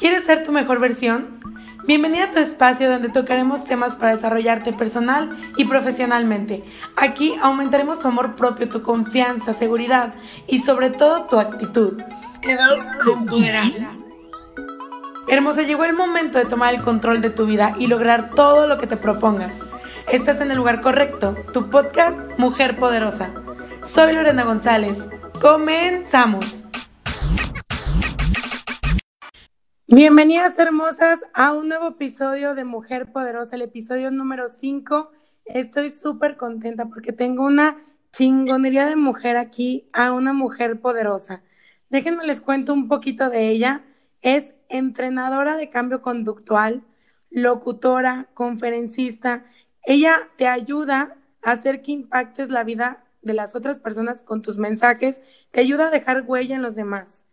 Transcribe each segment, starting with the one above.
¿Quieres ser tu mejor versión? Bienvenida a tu espacio donde tocaremos temas para desarrollarte personal y profesionalmente. Aquí aumentaremos tu amor propio, tu confianza, seguridad y sobre todo tu actitud. Te vas a empoderar. Hermosa, llegó el momento de tomar el control de tu vida y lograr todo lo que te propongas. Estás en el lugar correcto, tu podcast Mujer Poderosa. Soy Lorena González. Comenzamos. Bienvenidas hermosas a un nuevo episodio de Mujer Poderosa, el episodio número 5. Estoy súper contenta porque tengo una chingonería de mujer aquí, a una mujer poderosa. Déjenme les cuento un poquito de ella. Es entrenadora de cambio conductual, locutora, conferencista. Ella te ayuda a hacer que impactes la vida de las otras personas con tus mensajes, te ayuda a dejar huella en los demás.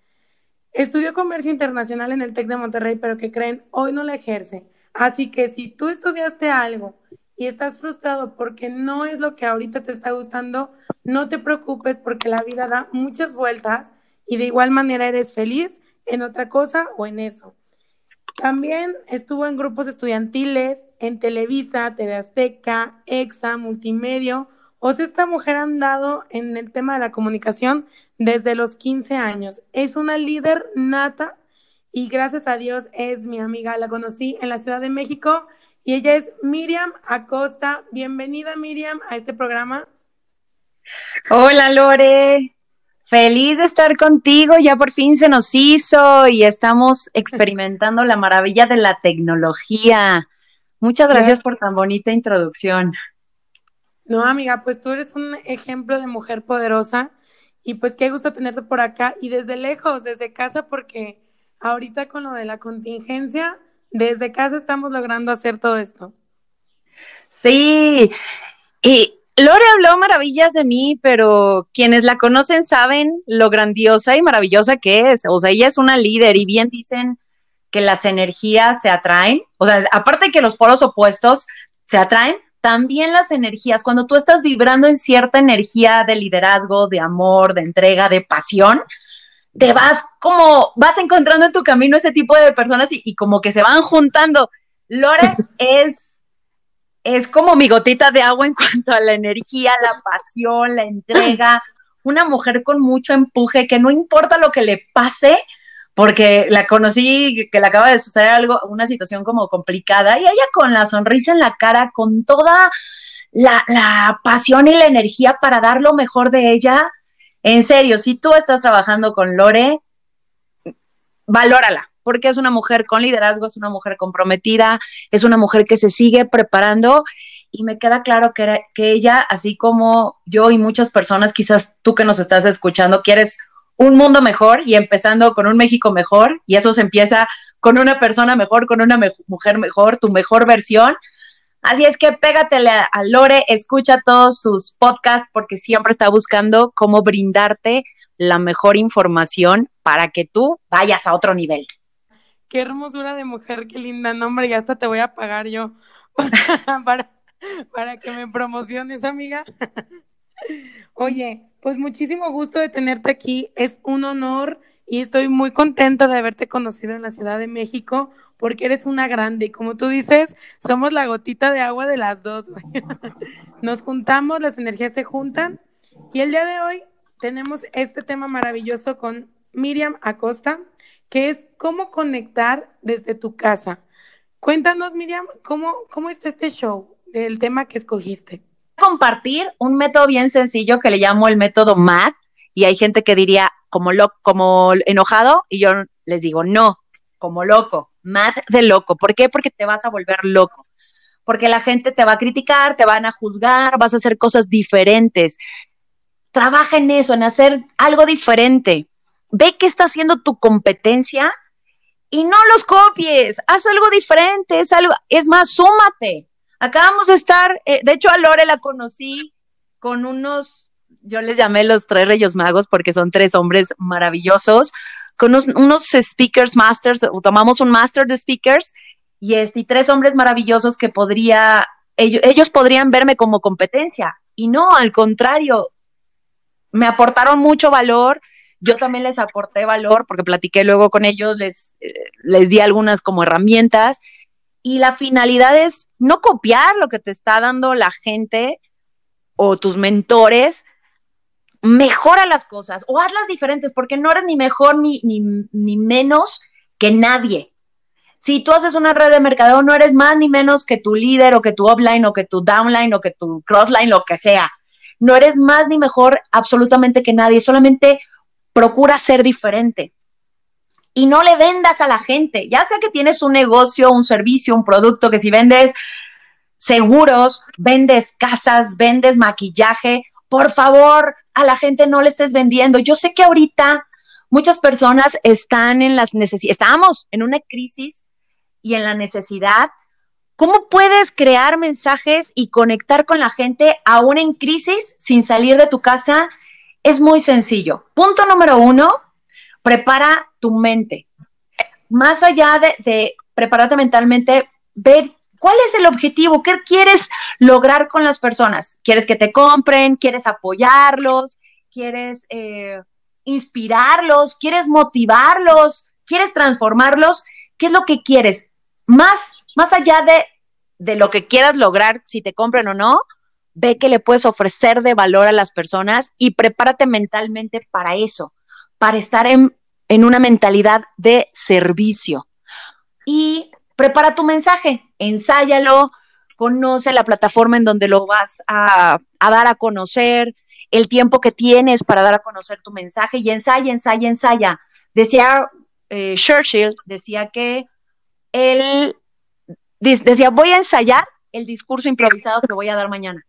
Estudió comercio internacional en el TEC de Monterrey, pero que creen, hoy no la ejerce. Así que si tú estudiaste algo y estás frustrado porque no es lo que ahorita te está gustando, no te preocupes porque la vida da muchas vueltas y de igual manera eres feliz en otra cosa o en eso. También estuvo en grupos estudiantiles, en Televisa, TV Azteca, EXA, Multimedio. O sea, esta mujer ha andado en el tema de la comunicación desde los 15 años. Es una líder nata y gracias a Dios es mi amiga. La conocí en la Ciudad de México y ella es Miriam Acosta. Bienvenida Miriam a este programa. Hola Lore, feliz de estar contigo. Ya por fin se nos hizo y estamos experimentando la maravilla de la tecnología. Muchas gracias por tan bonita introducción. No, amiga, pues tú eres un ejemplo de mujer poderosa y pues qué gusto tenerte por acá y desde lejos, desde casa, porque ahorita con lo de la contingencia, desde casa estamos logrando hacer todo esto. Sí, y Lore habló maravillas de mí, pero quienes la conocen saben lo grandiosa y maravillosa que es. O sea, ella es una líder y bien dicen que las energías se atraen. O sea, aparte que los polos opuestos se atraen, también las energías, cuando tú estás vibrando en cierta energía de liderazgo, de amor, de entrega, de pasión, te vas como, vas encontrando en tu camino ese tipo de personas y, como que se van juntando. Lore es, es como mi gotita de agua en cuanto a la energía, la pasión, la entrega, una mujer con mucho empuje, que no importa lo que le pase, porque la conocí, que le acaba de suceder algo, una situación como complicada, y ella con la sonrisa en la cara, con toda la, pasión y la energía para dar lo mejor de ella. En serio, si tú estás trabajando con Lore, valórala, porque es una mujer con liderazgo, es una mujer comprometida, es una mujer que se sigue preparando y me queda claro que, ella, así como yo y muchas personas, quizás tú que nos estás escuchando, quieres un mundo mejor y empezando con un México mejor, y eso se empieza con una persona mejor, con una mujer mejor, tu mejor versión. Así es que pégatele a, Lore, escucha todos sus podcasts porque siempre está buscando cómo brindarte la mejor información para que tú vayas a otro nivel. Qué hermosura de mujer, qué linda nombre, y hasta te voy a pagar yo para, para que me promociones, amiga. Oye, pues muchísimo gusto de tenerte aquí. Es un honor y estoy muy contenta de haberte conocido en la Ciudad de México porque eres una grande como tú dices, somos la gotita de agua de las dos. Nos juntamos, las energías se juntan y el día de hoy tenemos este tema maravilloso con Miriam Acosta, que es cómo conectar desde tu casa. Cuéntanos, Miriam, cómo, cómo está este show del tema que escogiste compartir un método bien sencillo que le llamo el método MAD y hay gente que diría como lo, como enojado y yo les digo no, como loco, MAD de loco. ¿Por qué? Porque te vas a volver loco. Porque la gente te va a criticar, te van a juzgar, vas a hacer cosas diferentes. Trabaja en eso, en hacer algo diferente. Ve qué está haciendo tu competencia y no los copies. Haz algo diferente, es algo, es más, súmate Acabamos de estar, eh, de hecho a Lore la conocí con unos, yo les llamé los tres Reyes Magos porque son tres hombres maravillosos, con unos, speakers masters, tomamos un master de speakers y, este, y tres hombres maravillosos que podría, ellos, ellos podrían verme como competencia. Y no, al contrario, me aportaron mucho valor, yo también les aporté valor porque platiqué luego con ellos, les, eh, les di algunas como herramientas y la finalidad es no copiar lo que te está dando la gente o tus mentores, mejora las cosas o hazlas diferentes porque no eres ni mejor ni, ni, ni menos que nadie. Si tú haces una red de mercadeo, no eres más ni menos que tu líder o que tu upline o que tu downline o que tu crossline, lo que sea. No eres más ni mejor absolutamente que nadie, solamente procura ser diferente. Y no le vendas a la gente, ya sea que tienes un negocio, un servicio, un producto, que si vendes seguros, vendes casas, vendes maquillaje, por favor, a la gente no le estés vendiendo. Yo sé que ahorita muchas personas están en las necesidades, estamos en una crisis y en la necesidad, ¿cómo puedes crear mensajes y conectar con la gente aún en crisis sin salir de tu casa? Es muy sencillo. Punto número uno, prepara tu mente. Más allá de, prepararte mentalmente, ver cuál es el objetivo, qué quieres lograr con las personas. ¿Quieres que te compren? ¿Quieres apoyarlos? ¿Quieres eh, inspirarlos? ¿Quieres motivarlos? ¿Quieres transformarlos? ¿Qué es lo que quieres? Más, más allá de, de lo que quieras lograr, si te compren o no, ve que le puedes ofrecer de valor a las personas y prepárate mentalmente para eso, para estar en, en una mentalidad de servicio. Y prepara tu mensaje, ensáyalo, conoce la plataforma en donde lo vas a, a, dar a conocer, el tiempo que tienes para dar a conocer tu mensaje y ensaya, ensaya, ensaya. Decía eh, Churchill decía que él decía, voy a ensayar el discurso improvisado que voy a dar mañana.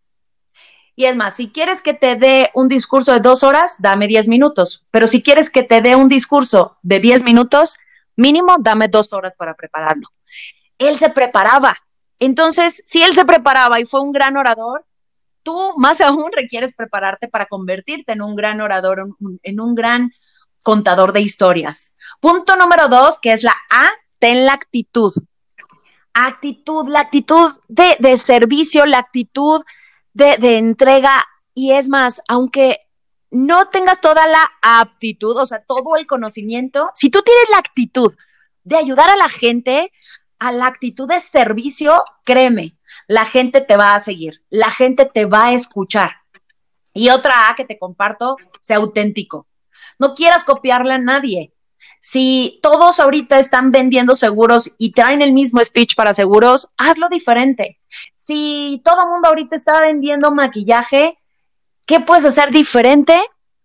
Y es más, si quieres que te dé un discurso de dos horas, dame diez minutos. Pero si quieres que te dé un discurso de diez minutos, mínimo, dame dos horas para prepararlo. Él se preparaba. Entonces, si él se preparaba y fue un gran orador, tú más aún requieres prepararte para convertirte en un gran orador, en un gran contador de historias. Punto número dos, que es la A, ten la actitud. Actitud, la actitud de, servicio, la actitud de, entrega. Y es más, aunque no tengas toda la aptitud, o sea, todo el conocimiento, si tú tienes la actitud de ayudar a la gente, a la actitud de servicio, créeme, la gente te va a seguir, la gente te va a escuchar. Y otra A que te comparto, sea auténtico. No quieras copiarle a nadie. Si todos ahorita están vendiendo seguros y traen el mismo speech para seguros, hazlo diferente. Si todo el mundo ahorita está vendiendo maquillaje, ¿qué puedes hacer diferente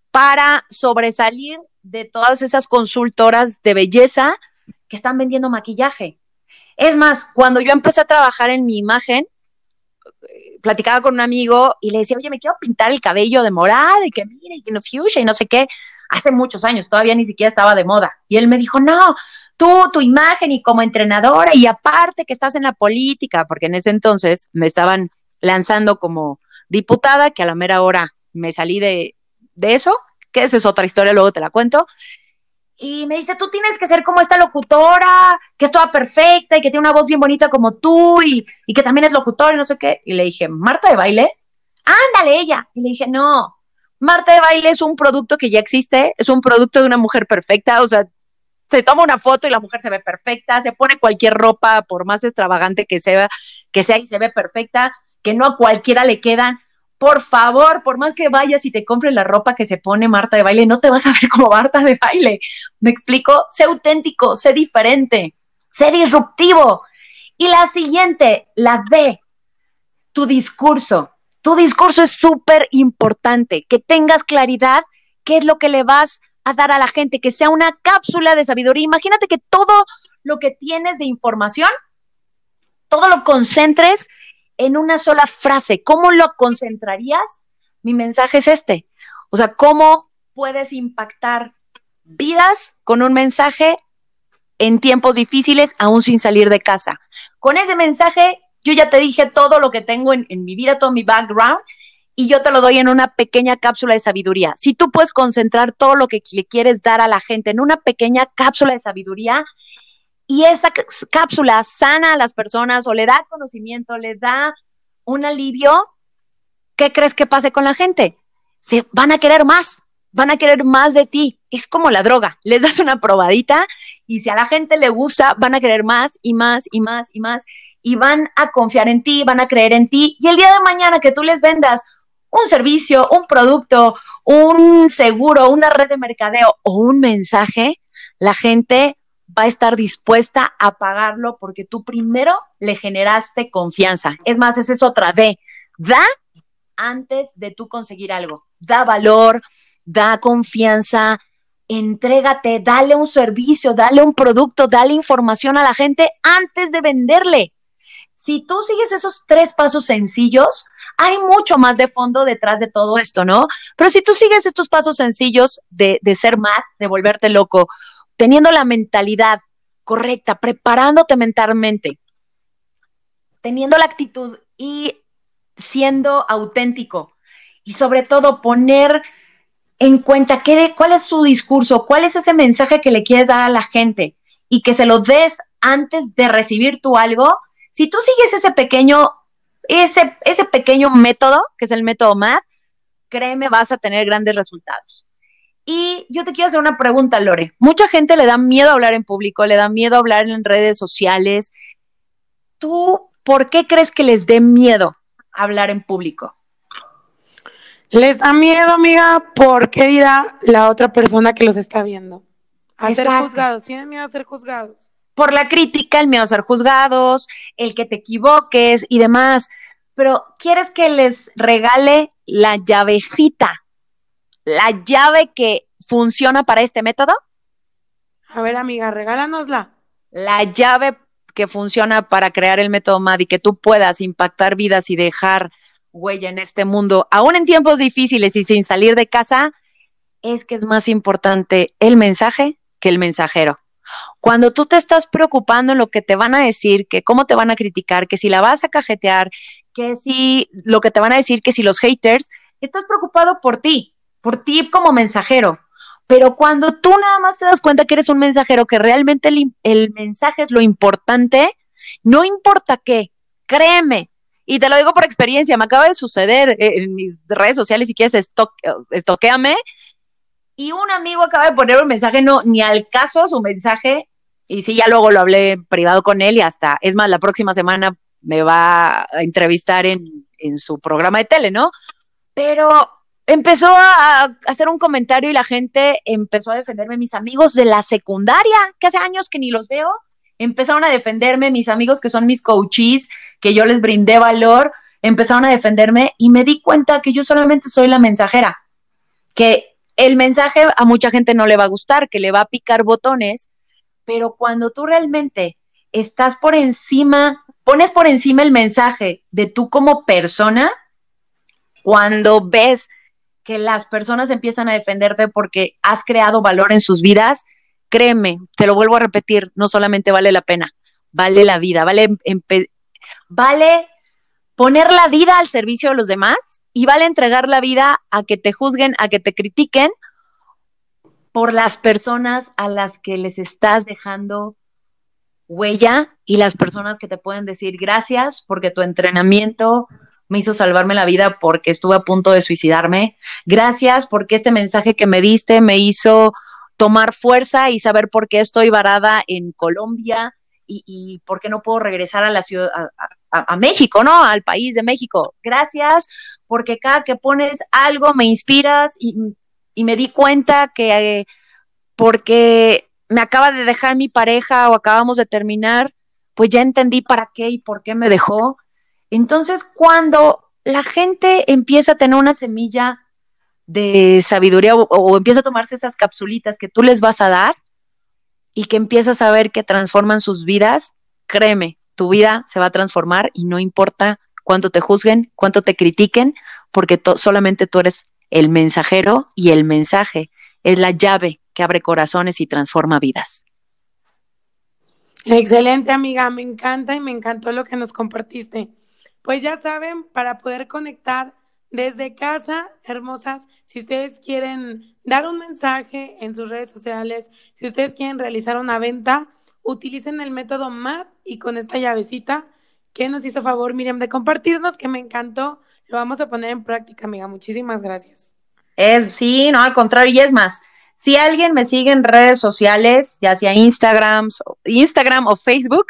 para sobresalir de todas esas consultoras de belleza que están vendiendo maquillaje? Es más, cuando yo empecé a trabajar en mi imagen, platicaba con un amigo y le decía, oye, me quiero pintar el cabello de morada y que mire, y que no fuchsia y no sé qué hace muchos años, todavía ni siquiera estaba de moda. Y él me dijo, no, tú, tu imagen y como entrenadora y aparte que estás en la política, porque en ese entonces me estaban lanzando como diputada, que a la mera hora me salí de, de eso, que esa es otra historia, luego te la cuento. Y me dice, tú tienes que ser como esta locutora, que es toda perfecta y que tiene una voz bien bonita como tú y, y que también es locutora y no sé qué. Y le dije, Marta de baile, ándale ella. Y le dije, no, Marta de baile es un producto que ya existe, es un producto de una mujer perfecta, o sea, se toma una foto y la mujer se ve perfecta, se pone cualquier ropa, por más extravagante que sea, que sea y se ve perfecta, que no a cualquiera le quedan. Por favor, por más que vayas y te compres la ropa que se pone Marta de baile, no te vas a ver como Marta de baile. ¿Me explico? Sé auténtico, sé diferente, sé disruptivo. Y la siguiente, la D, tu discurso. Tu discurso es súper importante, que tengas claridad qué es lo que le vas a dar a la gente, que sea una cápsula de sabiduría. Imagínate que todo lo que tienes de información, todo lo concentres en una sola frase. ¿Cómo lo concentrarías? Mi mensaje es este. O sea, ¿cómo puedes impactar vidas con un mensaje en tiempos difíciles, aún sin salir de casa? Con ese mensaje yo ya te dije todo lo que tengo en, mi vida, todo mi background, y yo te lo doy en una pequeña cápsula de sabiduría. Si tú puedes concentrar todo lo que le quieres dar a la gente en una pequeña cápsula de sabiduría, y esa cápsula sana a las personas o le da conocimiento, le da un alivio, ¿qué crees que pase con la gente? Se van a querer más, van a querer más de ti. Es como la droga, les das una probadita Y si a la gente le gusta, van a querer más y más y más y más. Y van a confiar en ti, van a creer en ti. Y el día de mañana que tú les vendas un servicio, un producto, un seguro, una red de mercadeo o un mensaje, la gente va a estar dispuesta a pagarlo porque tú primero le generaste confianza. Es más, esa es otra de da antes de tú conseguir algo. Da valor, da confianza, entrégate, dale un servicio, dale un producto, dale información a la gente antes de venderle. Si tú sigues esos tres pasos sencillos, hay mucho más de fondo detrás de todo esto, ¿no? Pero si tú sigues estos pasos sencillos de, de ser más, de volverte loco, teniendo la mentalidad correcta, preparándote mentalmente, teniendo la actitud y siendo auténtico y sobre todo poner en cuenta qué, cuál es su discurso, cuál es ese mensaje que le quieres dar a la gente y que se lo des antes de recibir tú algo. Si tú sigues ese pequeño, ese, ese pequeño método, que es el método MAD, créeme, vas a tener grandes resultados. Y yo te quiero hacer una pregunta, Lore. Mucha gente le da miedo hablar en público, le da miedo hablar en redes sociales. ¿Tú por qué crees que les dé miedo hablar en público? Les da miedo, amiga, porque dirá la otra persona que los está viendo. A ser juzgados, tienen miedo a ser juzgados. Por la crítica, el miedo a ser juzgados, el que te equivoques y demás. Pero ¿quieres que les regale la llavecita? La llave que funciona para este método. A ver, amiga, regálanosla. La llave que funciona para crear el método MAD y que tú puedas impactar vidas y dejar huella en este mundo, aún en tiempos difíciles y sin salir de casa, es que es más importante el mensaje que el mensajero. Cuando tú te estás preocupando en lo que te van a decir, que cómo te van a criticar, que si la vas a cajetear, que si lo que te van a decir, que si los haters, estás preocupado por ti, por ti como mensajero. Pero cuando tú nada más te das cuenta que eres un mensajero, que realmente el, el mensaje es lo importante, no importa qué, créeme, y te lo digo por experiencia, me acaba de suceder en mis redes sociales, si quieres, estoqueame. Y un amigo acaba de poner un mensaje, no, ni al caso su mensaje, y sí, ya luego lo hablé privado con él y hasta, es más, la próxima semana me va a entrevistar en, en su programa de tele, ¿no? Pero empezó a hacer un comentario y la gente empezó a defenderme, mis amigos de la secundaria, que hace años que ni los veo, empezaron a defenderme, mis amigos que son mis coaches, que yo les brindé valor, empezaron a defenderme y me di cuenta que yo solamente soy la mensajera, que el mensaje a mucha gente no le va a gustar, que le va a picar botones, pero cuando tú realmente estás por encima, pones por encima el mensaje de tú como persona, cuando ves que las personas empiezan a defenderte porque has creado valor en sus vidas, créeme, te lo vuelvo a repetir, no solamente vale la pena, vale la vida, vale, vale poner la vida al servicio de los demás y vale entregar la vida a que te juzguen, a que te critiquen por las personas a las que les estás dejando huella y las personas que te pueden decir gracias porque tu entrenamiento me hizo salvarme la vida porque estuve a punto de suicidarme. Gracias porque este mensaje que me diste me hizo tomar fuerza y saber por qué estoy varada en Colombia y, por qué no puedo regresar a la ciudad, México, ¿no? Al país de México. Gracias, porque cada que pones algo me inspiras y, me di cuenta que porque me acaba de dejar mi pareja o acabamos de terminar, pues ya entendí para qué y por qué me dejó. Entonces, cuando la gente empieza a tener una semilla de sabiduría o, empieza a tomarse esas capsulitas que tú les vas a dar y que empiezas a ver que transforman sus vidas, créeme, tu vida se va a transformar y no importa cuánto te juzguen, cuánto te critiquen, porque solamente tú eres el mensajero y el mensaje es la llave que abre corazones y transforma vidas. Excelente amiga, me encanta y me encantó lo que nos compartiste. Pues ya saben, para poder conectar desde casa, hermosas, si ustedes quieren dar un mensaje en sus redes sociales, si ustedes quieren realizar una venta, utilicen el método MAP y con esta llavecita que nos hizo favor Miriam de compartirnos, que me encantó, lo vamos a poner en práctica, amiga. Muchísimas gracias. Es, sí, no, al contrario, y es más, Si alguien me sigue en redes sociales, ya sea Instagram, Instagram o Facebook,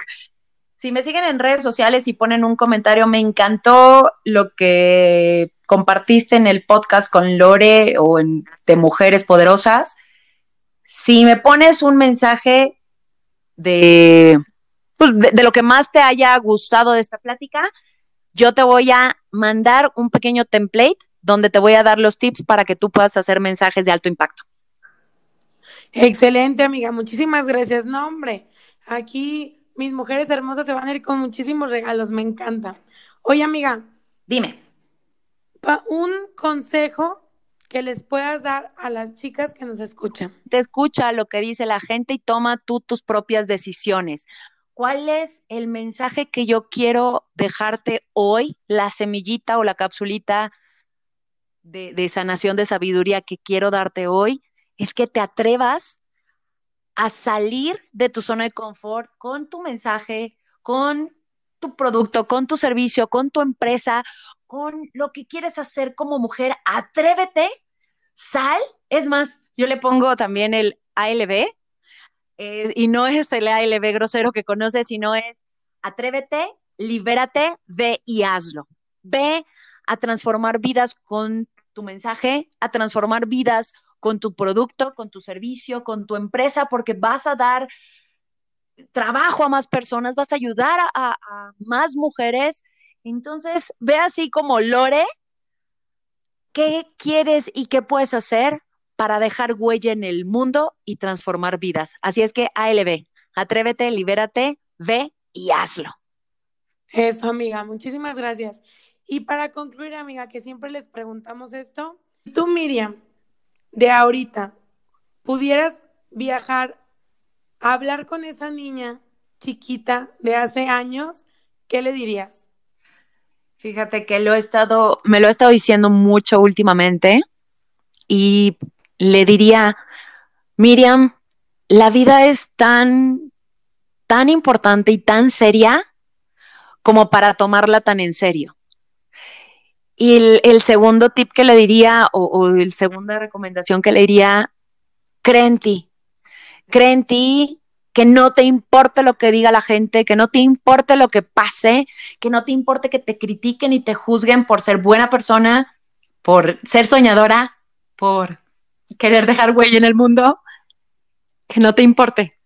si me siguen en redes sociales y ponen un comentario, me encantó lo que compartiste en el podcast con Lore o en, de Mujeres Poderosas. Si me pones un mensaje de, pues, de, lo que más te haya gustado de esta plática, yo te voy a mandar un pequeño template donde te voy a dar los tips para que tú puedas hacer mensajes de alto impacto. Excelente, amiga. Muchísimas gracias. No, hombre, aquí mis mujeres hermosas se van a ir con muchísimos regalos. Me encanta. Oye, amiga. Dime. un consejo que les puedas dar a las chicas que nos escuchan. Te escucha lo que dice la gente y toma tú tus propias decisiones. ¿Cuál es el mensaje que yo quiero dejarte hoy? La semillita o la capsulita de, sanación de sabiduría que quiero darte hoy es que te atrevas a salir de tu zona de confort con tu mensaje, con tu producto, con tu servicio, con tu empresa, con lo que quieres hacer como mujer. Atrévete, sal. Es más, yo le pongo también el ALB, y no es el ALB grosero que conoces, sino es atrévete, libérate, ve y hazlo. Ve a transformar vidas con tu mensaje, a transformar vidas con tu producto, con tu servicio, con tu empresa, porque vas a dar trabajo a más personas, vas a ayudar a, más mujeres. Entonces, ve así como Lore, ¿qué quieres y qué puedes hacer para dejar huella en el mundo y transformar vidas? Así es que ALB, atrévete, libérate, ve y hazlo. Eso, amiga, muchísimas gracias. Y para concluir, amiga, que siempre les preguntamos esto, tú, Miriam, de ahorita, pudieras viajar a hablar con esa niña chiquita de hace años, ¿qué le dirías? Fíjate que me lo he estado diciendo mucho últimamente y le diría, Miriam, la vida es tan, tan importante y tan seria como para tomarla tan en serio. Y el, segundo tip que le diría, o, o la segunda recomendación que le diría, cree en ti. Cree en ti, que no te importe lo que diga la gente, que no te importe lo que pase, que no te importe que te critiquen y te juzguen por ser buena persona, por ser soñadora, por querer dejar huella en el mundo, que no te importe,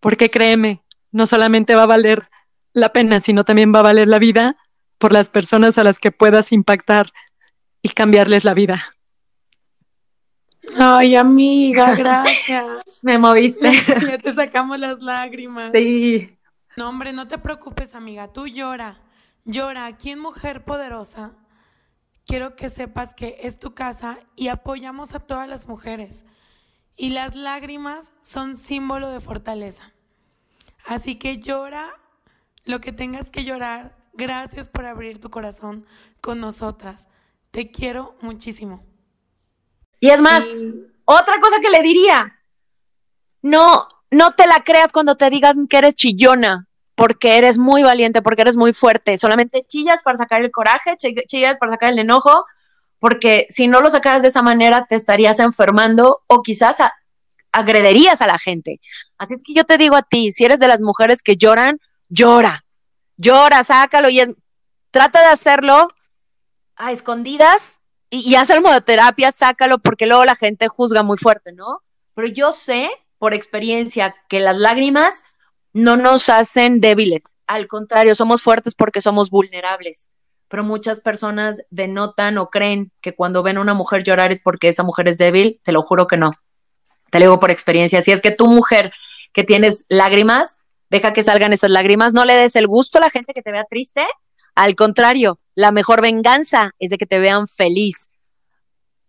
porque créeme, no solamente va a valer la pena, sino también va a valer la vida por las personas a las que puedas impactar y cambiarles la vida. Ay, amiga, gracias. Me moviste. ya te sacamos las lágrimas. Sí. No, hombre, no te preocupes, amiga. Tú llora. Llora. Aquí en Mujer Poderosa, quiero que sepas que es tu casa y apoyamos a todas las mujeres. Y las lágrimas son símbolo de fortaleza. Así que llora lo que tengas que llorar Gracias por abrir tu corazón con nosotras. Te quiero muchísimo. Y es más, otra cosa que le diría, no, no te la creas cuando te digas que eres chillona, porque eres muy valiente, porque eres muy fuerte. Solamente chillas para sacar el coraje, chillas para sacar el enojo, porque si no lo sacas de esa manera te estarías enfermando o quizás agrederías a la gente. Así es que yo te digo a ti, si eres de las mujeres que lloran, llora, llora, sácalo y es, trata de hacerlo a escondidas y, y haz terapia, sácalo porque luego la gente juzga muy fuerte, ¿no? Pero yo sé por experiencia que las lágrimas no nos hacen débiles, al contrario, somos fuertes porque somos vulnerables. Pero muchas personas denotan o creen que cuando ven a una mujer llorar es porque esa mujer es débil. Te lo juro que no. Te lo digo por experiencia. Si es que tu mujer que tienes lágrimas, deja que salgan esas lágrimas, no le des el gusto a la gente que te vea triste, al contrario, la mejor venganza es de que te vean feliz.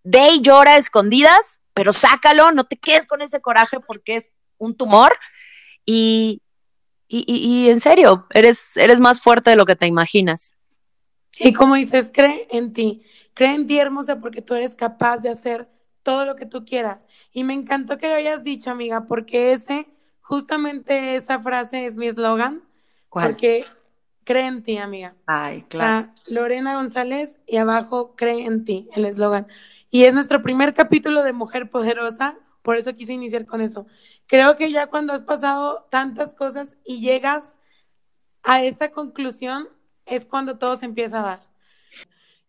Ve y llora escondidas, pero sácalo, no te quedes con ese coraje porque es un tumor y, y, y, en serio, eres, eres más fuerte de lo que te imaginas. Y como dices, cree en ti, cree en ti hermosa porque tú eres capaz de hacer todo lo que tú quieras. Y me encantó que lo hayas dicho, amiga, porque ese Justamente esa frase es mi eslogan. Porque cree en ti, amiga. Ay, claro. Lorena González y abajo cree en ti, el eslogan. Y es nuestro primer capítulo de Mujer Poderosa. por eso quise iniciar con eso. Creo que ya cuando has pasado tantas cosas y llegas a esta conclusión, es cuando todo se empieza a dar.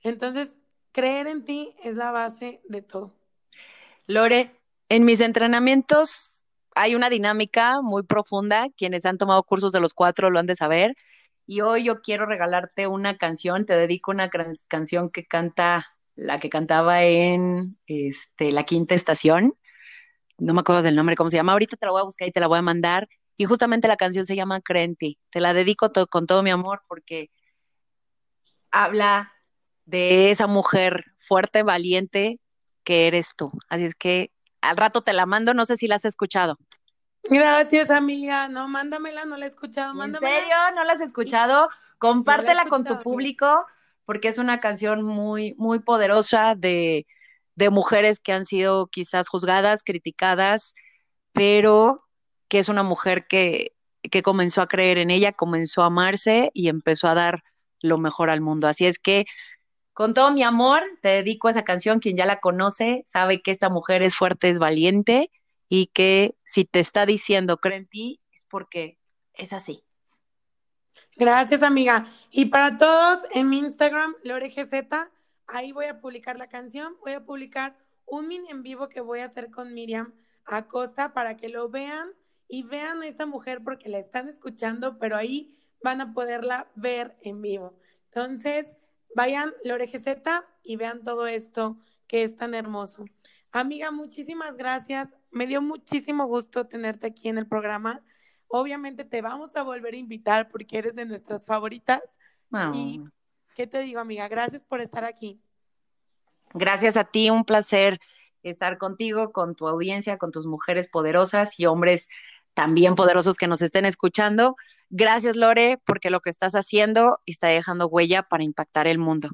Entonces, creer en ti es la base de todo. Lore, en mis entrenamientos hay una dinámica muy profunda. Quienes han tomado cursos de los cuatro lo han de saber. Y hoy yo quiero regalarte una canción, te dedico una canción que canta la que cantaba en este, la quinta estación. No me acuerdo del nombre, cómo se llama. Ahorita te la voy a buscar y te la voy a mandar. Y justamente la canción se llama Crenti. Te la dedico con todo mi amor porque habla de esa mujer fuerte, valiente que eres tú. Así es que al rato te la mando, no sé si la has escuchado. Gracias, amiga. No, mándamela, no la he escuchado. ¿En serio? ¿No la has escuchado? Compártela con tu público porque es una canción muy, muy poderosa de, de mujeres que han sido quizás juzgadas, criticadas, pero que es una mujer que, que comenzó a creer en ella, comenzó a amarse y empezó a dar lo mejor al mundo. Así es que con todo mi amor, te dedico a esa canción. Quien ya la conoce sabe que esta mujer es fuerte, es valiente y que si te está diciendo cree en ti, es porque es así. Gracias, amiga. Y para todos, en mi Instagram, LoreGZ, ahí voy a publicar la canción. Voy a publicar un mini en vivo que voy a hacer con Miriam Acosta para que lo vean y vean a esta mujer porque la están escuchando, pero ahí van a poderla ver en vivo. Entonces, Vayan LoreGZ y vean todo esto que es tan hermoso. Amiga, muchísimas gracias. Me dio muchísimo gusto tenerte aquí en el programa. Obviamente te vamos a volver a invitar porque eres de nuestras favoritas. Y qué te digo, amiga, gracias por estar aquí. Gracias a ti, un placer estar contigo, con tu audiencia, con tus mujeres poderosas y hombres también poderosos que nos estén escuchando. Gracias, Lore, porque lo que estás haciendo está dejando huella para impactar el mundo.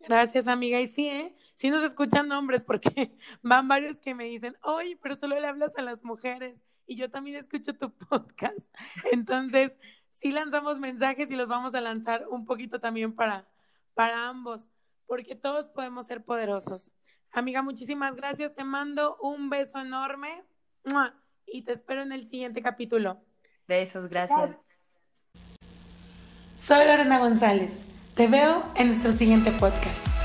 Gracias, amiga. Y sí, ¿eh? Sí nos escuchan hombres porque van varios que me dicen, oye, pero solo le hablas a las mujeres. Y yo también escucho tu podcast. Entonces, sí lanzamos mensajes y los vamos a lanzar un poquito también para, para ambos, porque todos podemos ser poderosos. Amiga, muchísimas gracias. Te mando un beso enorme y te espero en el siguiente capítulo. Besos, gracias. Soy Lorena González. Te veo en nuestro siguiente podcast.